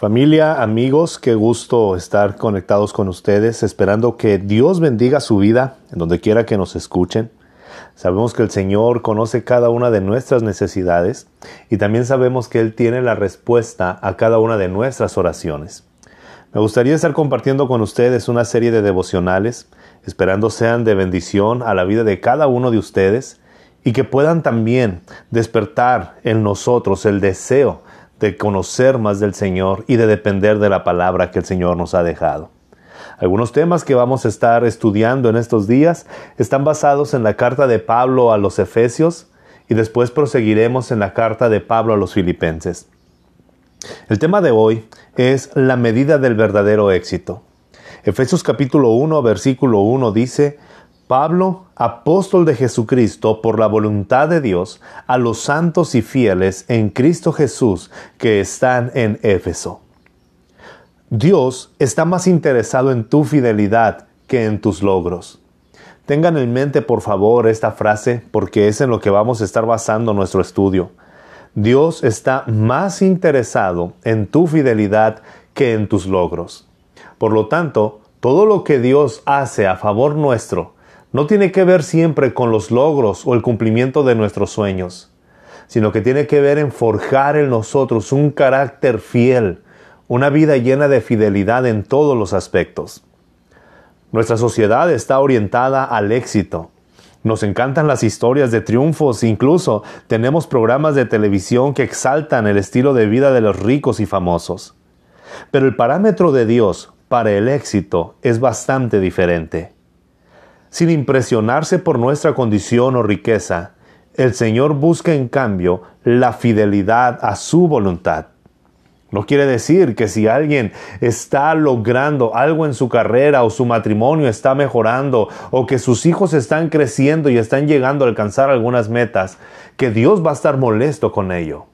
Familia, amigos, qué gusto estar conectados con ustedes, esperando que Dios bendiga su vida en donde quiera que nos escuchen. Sabemos que el Señor conoce cada una de nuestras necesidades y también sabemos que Él tiene la respuesta a cada una de nuestras oraciones. Me gustaría estar compartiendo con ustedes una serie de devocionales, esperando sean de bendición a la vida de cada uno de ustedes y que puedan también despertar en nosotros el deseo de conocer más del Señor y de depender de la palabra que el Señor nos ha dejado. Algunos temas que vamos a estar estudiando en estos días están basados en la carta de Pablo a los Efesios y después proseguiremos en la carta de Pablo a los Filipenses. El tema de hoy es la medida del verdadero éxito. Efesios capítulo 1, versículo 1 dice, Pablo, apóstol de Jesucristo por la voluntad de Dios, a los santos y fieles en Cristo Jesús que están en Éfeso. Dios está más interesado en tu fidelidad que en tus logros. Tengan en mente por favor esta frase porque es en lo que vamos a estar basando nuestro estudio. Dios está más interesado en tu fidelidad que en tus logros. Por lo tanto, todo lo que Dios hace a favor nuestro, no tiene que ver siempre con los logros o el cumplimiento de nuestros sueños, sino que tiene que ver en forjar en nosotros un carácter fiel, una vida llena de fidelidad en todos los aspectos. Nuestra sociedad está orientada al éxito. Nos encantan las historias de triunfos, incluso tenemos programas de televisión que exaltan el estilo de vida de los ricos y famosos. Pero el parámetro de Dios para el éxito es bastante diferente. Sin impresionarse por nuestra condición o riqueza, el Señor busca en cambio la fidelidad a su voluntad. No quiere decir que si alguien está logrando algo en su carrera o su matrimonio está mejorando o que sus hijos están creciendo y están llegando a alcanzar algunas metas, que Dios va a estar molesto con ello.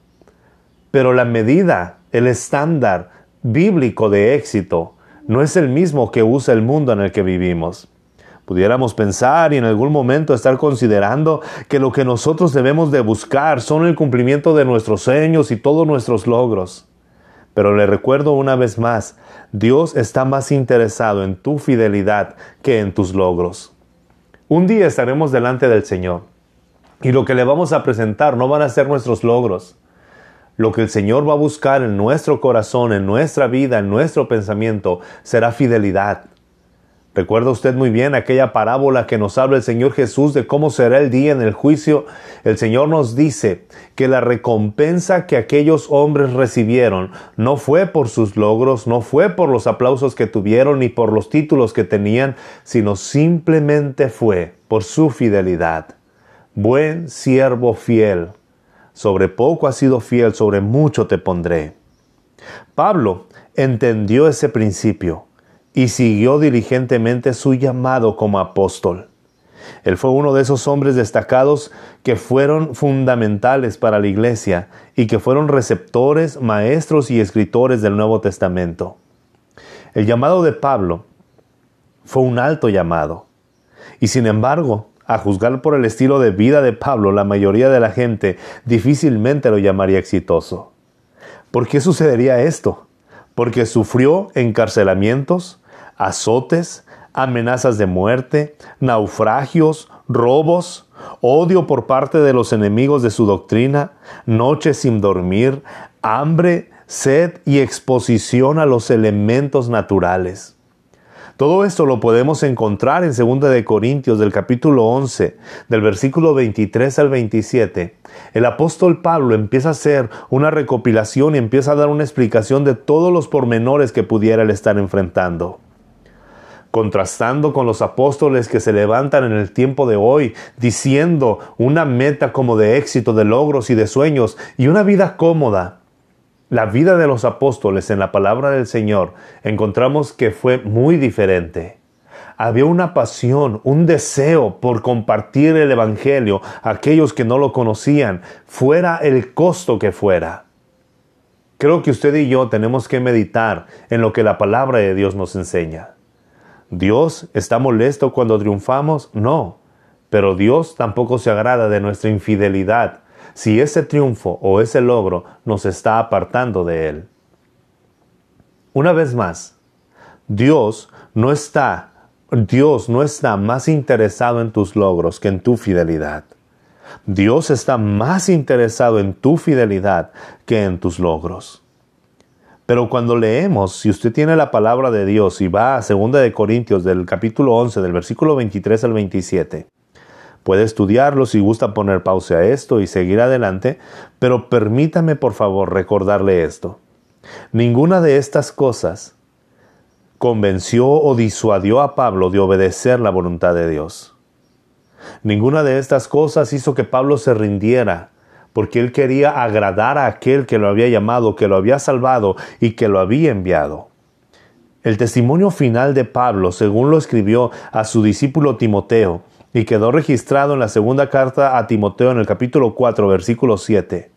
Pero la medida, el estándar bíblico de éxito no es el mismo que usa el mundo en el que vivimos. Pudiéramos pensar y en algún momento estar considerando que lo que nosotros debemos de buscar son el cumplimiento de nuestros sueños y todos nuestros logros. Pero le recuerdo una vez más, Dios está más interesado en tu fidelidad que en tus logros. Un día estaremos delante del Señor y lo que le vamos a presentar no van a ser nuestros logros. Lo que el Señor va a buscar en nuestro corazón, en nuestra vida, en nuestro pensamiento, será fidelidad Recuerda usted muy bien aquella parábola que nos habla el Señor Jesús de cómo será el día en el juicio. El Señor nos dice que la recompensa que aquellos hombres recibieron no fue por sus logros, no fue por los aplausos que tuvieron ni por los títulos que tenían, sino simplemente fue por su fidelidad. Buen siervo fiel, sobre poco has sido fiel, sobre mucho te pondré. Pablo entendió ese principio y siguió diligentemente su llamado como apóstol. Él fue uno de esos hombres destacados que fueron fundamentales para la iglesia y que fueron receptores, maestros y escritores del Nuevo Testamento. El llamado de Pablo fue un alto llamado. Y sin embargo, a juzgar por el estilo de vida de Pablo, la mayoría de la gente difícilmente lo llamaría exitoso. ¿Por qué sucedería esto? Porque sufrió encarcelamientos, azotes, amenazas de muerte, naufragios, robos, odio por parte de los enemigos de su doctrina, noches sin dormir, hambre, sed y exposición a los elementos naturales. Todo esto lo podemos encontrar en 2 de Corintios del capítulo 11, del versículo 23 al 27. El apóstol Pablo empieza a hacer una recopilación y empieza a dar una explicación de todos los pormenores que pudiera él estar enfrentando contrastando con los apóstoles que se levantan en el tiempo de hoy, diciendo una meta como de éxito, de logros y de sueños y una vida cómoda. La vida de los apóstoles en la palabra del Señor encontramos que fue muy diferente. Había una pasión, un deseo por compartir el Evangelio a aquellos que no lo conocían, fuera el costo que fuera. Creo que usted y yo tenemos que meditar en lo que la palabra de Dios nos enseña. ¿Dios está molesto cuando triunfamos? No, pero Dios tampoco se agrada de nuestra infidelidad si ese triunfo o ese logro nos está apartando de Él. Una vez más, Dios no está, Dios no está más interesado en tus logros que en tu fidelidad. Dios está más interesado en tu fidelidad que en tus logros. Pero cuando leemos, si usted tiene la palabra de Dios y va a 2 de Corintios del capítulo 11 del versículo 23 al 27, puede estudiarlo si gusta poner pausa a esto y seguir adelante, pero permítame por favor recordarle esto. Ninguna de estas cosas convenció o disuadió a Pablo de obedecer la voluntad de Dios. Ninguna de estas cosas hizo que Pablo se rindiera, porque él quería agradar a aquel que lo había llamado, que lo había salvado y que lo había enviado. El testimonio final de Pablo, según lo escribió a su discípulo Timoteo, y quedó registrado en la segunda carta a Timoteo en el capítulo 4, versículo 7.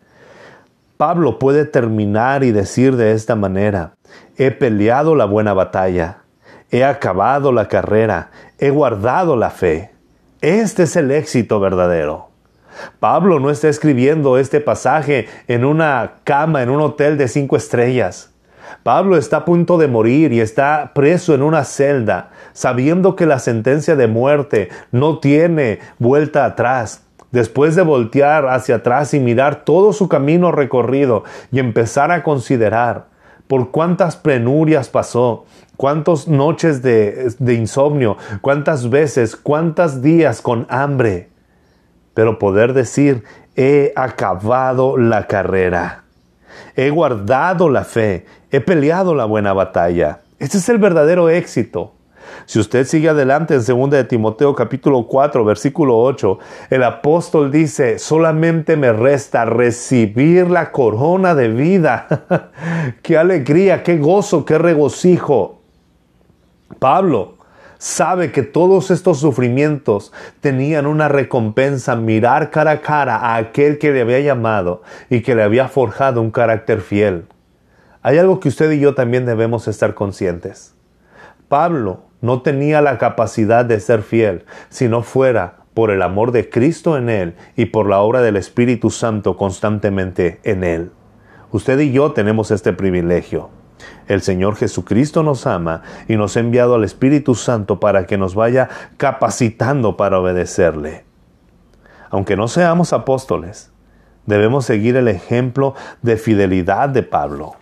Pablo puede terminar y decir de esta manera, he peleado la buena batalla, he acabado la carrera, he guardado la fe. Este es el éxito verdadero. Pablo no está escribiendo este pasaje en una cama, en un hotel de cinco estrellas. Pablo está a punto de morir y está preso en una celda, sabiendo que la sentencia de muerte no tiene vuelta atrás. Después de voltear hacia atrás y mirar todo su camino recorrido y empezar a considerar por cuántas penurias pasó, cuántas noches de, insomnio, cuántas veces, cuántos días con hambre. Pero poder decir, he acabado la carrera, he guardado la fe, he peleado la buena batalla. Este es el verdadero éxito. Si usted sigue adelante en 2 de Timoteo capítulo 4 versículo 8, el apóstol dice, solamente me resta recibir la corona de vida. qué alegría, qué gozo, qué regocijo Pablo sabe que todos estos sufrimientos tenían una recompensa, mirar cara a cara a aquel que le había llamado y que le había forjado un carácter fiel. Hay algo que usted y yo también debemos estar conscientes. Pablo no tenía la capacidad de ser fiel si no fuera por el amor de Cristo en él y por la obra del Espíritu Santo constantemente en él. Usted y yo tenemos este privilegio. El Señor Jesucristo nos ama y nos ha enviado al Espíritu Santo para que nos vaya capacitando para obedecerle. Aunque no seamos apóstoles, debemos seguir el ejemplo de fidelidad de Pablo.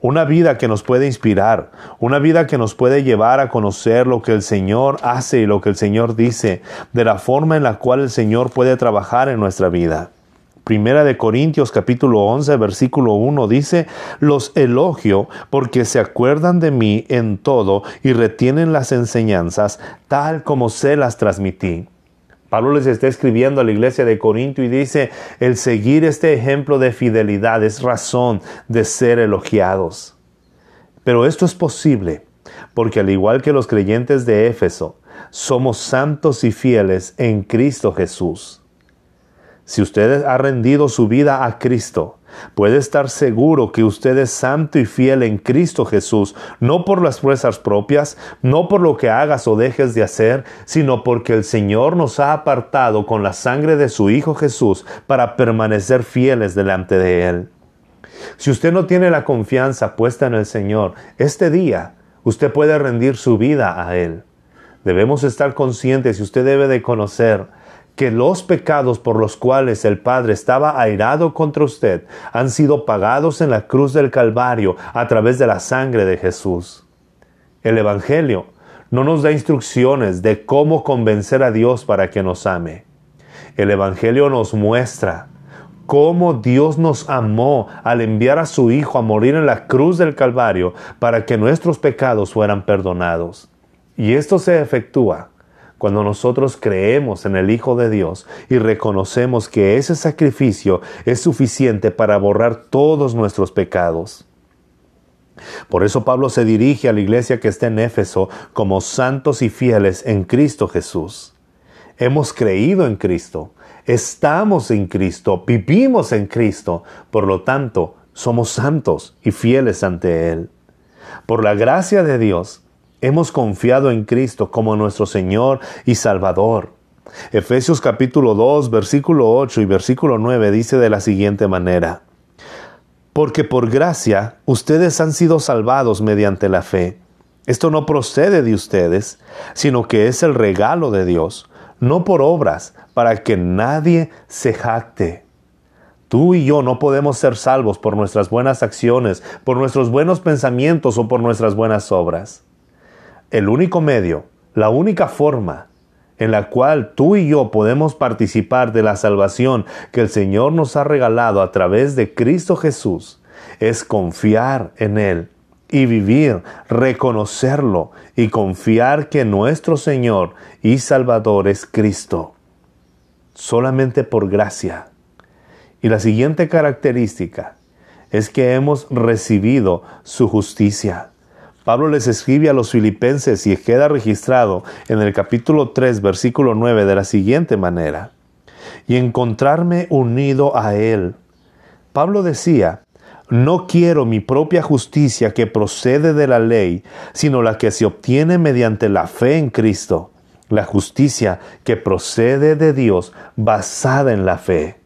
Una vida que nos puede inspirar, una vida que nos puede llevar a conocer lo que el Señor hace y lo que el Señor dice, de la forma en la cual el Señor puede trabajar en nuestra vida. Primera de Corintios capítulo 11 versículo 1 dice, los elogio porque se acuerdan de mí en todo y retienen las enseñanzas tal como se las transmití. Pablo les está escribiendo a la iglesia de Corinto y dice, el seguir este ejemplo de fidelidad es razón de ser elogiados. Pero esto es posible porque al igual que los creyentes de Éfeso, somos santos y fieles en Cristo Jesús. Si usted ha rendido su vida a Cristo, puede estar seguro que usted es santo y fiel en Cristo Jesús, no por las fuerzas propias, no por lo que hagas o dejes de hacer, sino porque el Señor nos ha apartado con la sangre de su Hijo Jesús para permanecer fieles delante de Él. Si usted no tiene la confianza puesta en el Señor, este día usted puede rendir su vida a Él. Debemos estar conscientes y usted debe de conocer que los pecados por los cuales el Padre estaba airado contra usted han sido pagados en la cruz del Calvario a través de la sangre de Jesús. El Evangelio no nos da instrucciones de cómo convencer a Dios para que nos ame. El Evangelio nos muestra cómo Dios nos amó al enviar a su Hijo a morir en la cruz del Calvario para que nuestros pecados fueran perdonados. Y esto se efectúa cuando nosotros creemos en el Hijo de Dios y reconocemos que ese sacrificio es suficiente para borrar todos nuestros pecados. Por eso Pablo se dirige a la iglesia que está en Éfeso como santos y fieles en Cristo Jesús. Hemos creído en Cristo, estamos en Cristo, vivimos en Cristo, por lo tanto, somos santos y fieles ante Él. Por la gracia de Dios, Hemos confiado en Cristo como nuestro Señor y Salvador. Efesios capítulo 2, versículo 8 y versículo 9 dice de la siguiente manera, Porque por gracia ustedes han sido salvados mediante la fe. Esto no procede de ustedes, sino que es el regalo de Dios, no por obras, para que nadie se jacte. Tú y yo no podemos ser salvos por nuestras buenas acciones, por nuestros buenos pensamientos o por nuestras buenas obras. El único medio, la única forma en la cual tú y yo podemos participar de la salvación que el Señor nos ha regalado a través de Cristo Jesús es confiar en Él y vivir, reconocerlo y confiar que nuestro Señor y Salvador es Cristo. Solamente por gracia. Y la siguiente característica es que hemos recibido su justicia. Pablo les escribe a los filipenses y queda registrado en el capítulo 3, versículo 9 de la siguiente manera. Y encontrarme unido a Él. Pablo decía, no quiero mi propia justicia que procede de la ley, sino la que se obtiene mediante la fe en Cristo, la justicia que procede de Dios basada en la fe.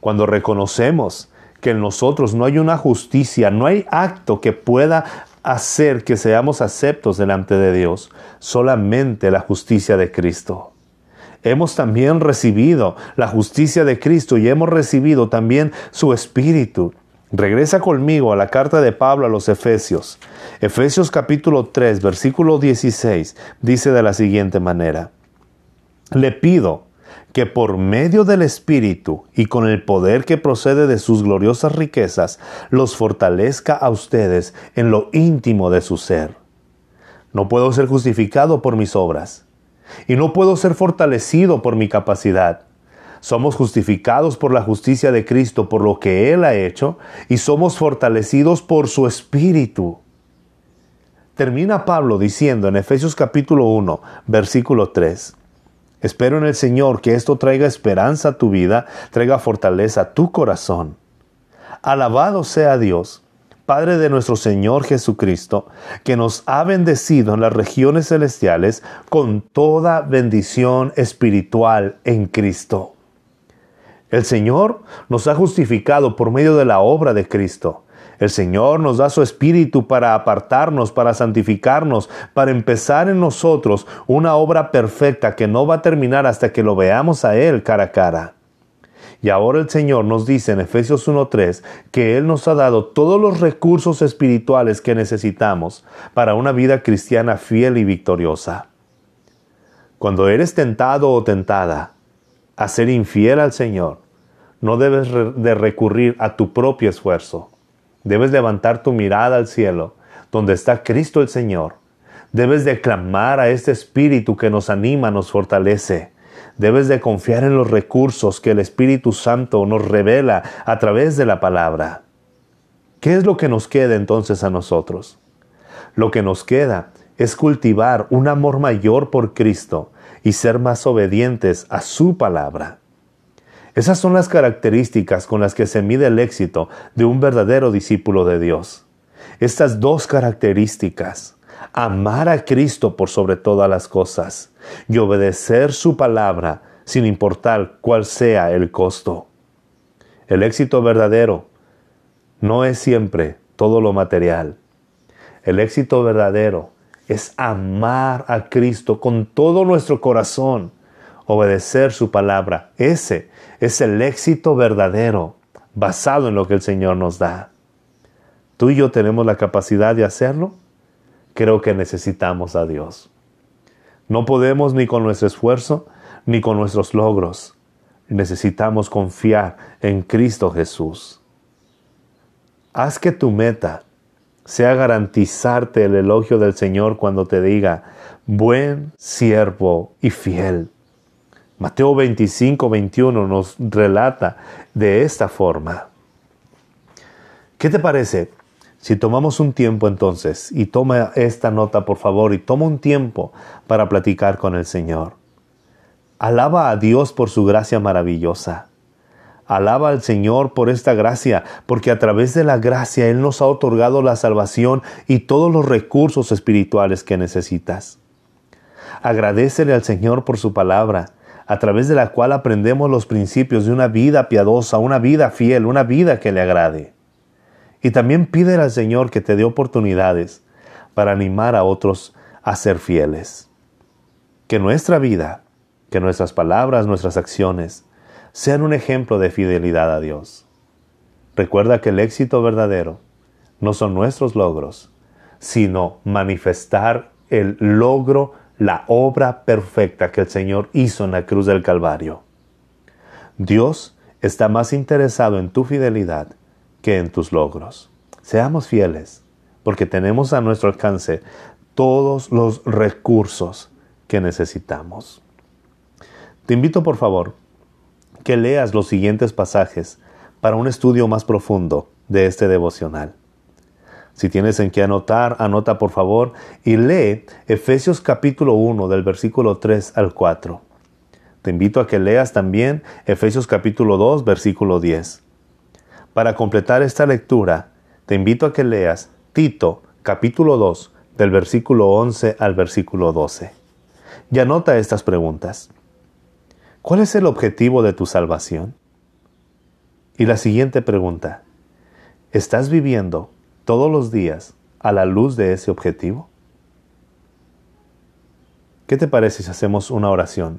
Cuando reconocemos que en nosotros no hay una justicia, no hay acto que pueda hacer que seamos aceptos delante de Dios, solamente la justicia de Cristo. Hemos también recibido la justicia de Cristo y hemos recibido también su Espíritu. Regresa conmigo a la carta de Pablo a los Efesios. Efesios capítulo 3, versículo 16 dice de la siguiente manera. Le pido que por medio del Espíritu y con el poder que procede de sus gloriosas riquezas, los fortalezca a ustedes en lo íntimo de su ser. No puedo ser justificado por mis obras, y no puedo ser fortalecido por mi capacidad. Somos justificados por la justicia de Cristo, por lo que Él ha hecho, y somos fortalecidos por su Espíritu. Termina Pablo diciendo en Efesios capítulo 1, versículo 3, Espero en el Señor que esto traiga esperanza a tu vida, traiga fortaleza a tu corazón. Alabado sea Dios, Padre de nuestro Señor Jesucristo, que nos ha bendecido en las regiones celestiales con toda bendición espiritual en Cristo. El Señor nos ha justificado por medio de la obra de Cristo el Señor nos da su Espíritu para apartarnos, para santificarnos, para empezar en nosotros una obra perfecta que no va a terminar hasta que lo veamos a Él cara a cara. Y ahora el Señor nos dice en Efesios 1.3 que Él nos ha dado todos los recursos espirituales que necesitamos para una vida cristiana fiel y victoriosa. Cuando eres tentado o tentada a ser infiel al Señor, no debes de recurrir a tu propio esfuerzo. Debes levantar tu mirada al cielo, donde está Cristo el Señor. Debes de clamar a este Espíritu que nos anima, nos fortalece. Debes de confiar en los recursos que el Espíritu Santo nos revela a través de la palabra. ¿Qué es lo que nos queda entonces a nosotros? Lo que nos queda es cultivar un amor mayor por Cristo y ser más obedientes a su palabra. Esas son las características con las que se mide el éxito de un verdadero discípulo de Dios. Estas dos características, amar a Cristo por sobre todas las cosas y obedecer su palabra sin importar cuál sea el costo. El éxito verdadero no es siempre todo lo material. El éxito verdadero es amar a Cristo con todo nuestro corazón obedecer su palabra. Ese es el éxito verdadero basado en lo que el Señor nos da. ¿Tú y yo tenemos la capacidad de hacerlo? Creo que necesitamos a Dios. No podemos ni con nuestro esfuerzo ni con nuestros logros. Necesitamos confiar en Cristo Jesús. Haz que tu meta sea garantizarte el elogio del Señor cuando te diga, buen siervo y fiel. Mateo 25, 21 nos relata de esta forma. ¿Qué te parece si tomamos un tiempo entonces y toma esta nota por favor y toma un tiempo para platicar con el Señor? Alaba a Dios por su gracia maravillosa. Alaba al Señor por esta gracia, porque a través de la gracia Él nos ha otorgado la salvación y todos los recursos espirituales que necesitas. Agradecele al Señor por su palabra a través de la cual aprendemos los principios de una vida piadosa, una vida fiel, una vida que le agrade. Y también pide al Señor que te dé oportunidades para animar a otros a ser fieles. Que nuestra vida, que nuestras palabras, nuestras acciones, sean un ejemplo de fidelidad a Dios. Recuerda que el éxito verdadero no son nuestros logros, sino manifestar el logro, la obra perfecta que el Señor hizo en la cruz del Calvario. Dios está más interesado en tu fidelidad que en tus logros. Seamos fieles, porque tenemos a nuestro alcance todos los recursos que necesitamos. Te invito por favor que leas los siguientes pasajes para un estudio más profundo de este devocional. Si tienes en qué anotar, anota por favor y lee Efesios capítulo 1 del versículo 3 al 4. Te invito a que leas también Efesios capítulo 2 versículo 10. Para completar esta lectura, te invito a que leas Tito capítulo 2 del versículo 11 al versículo 12. Y anota estas preguntas. ¿Cuál es el objetivo de tu salvación? Y la siguiente pregunta, ¿estás viviendo todos los días a la luz de ese objetivo? ¿Qué te parece si hacemos una oración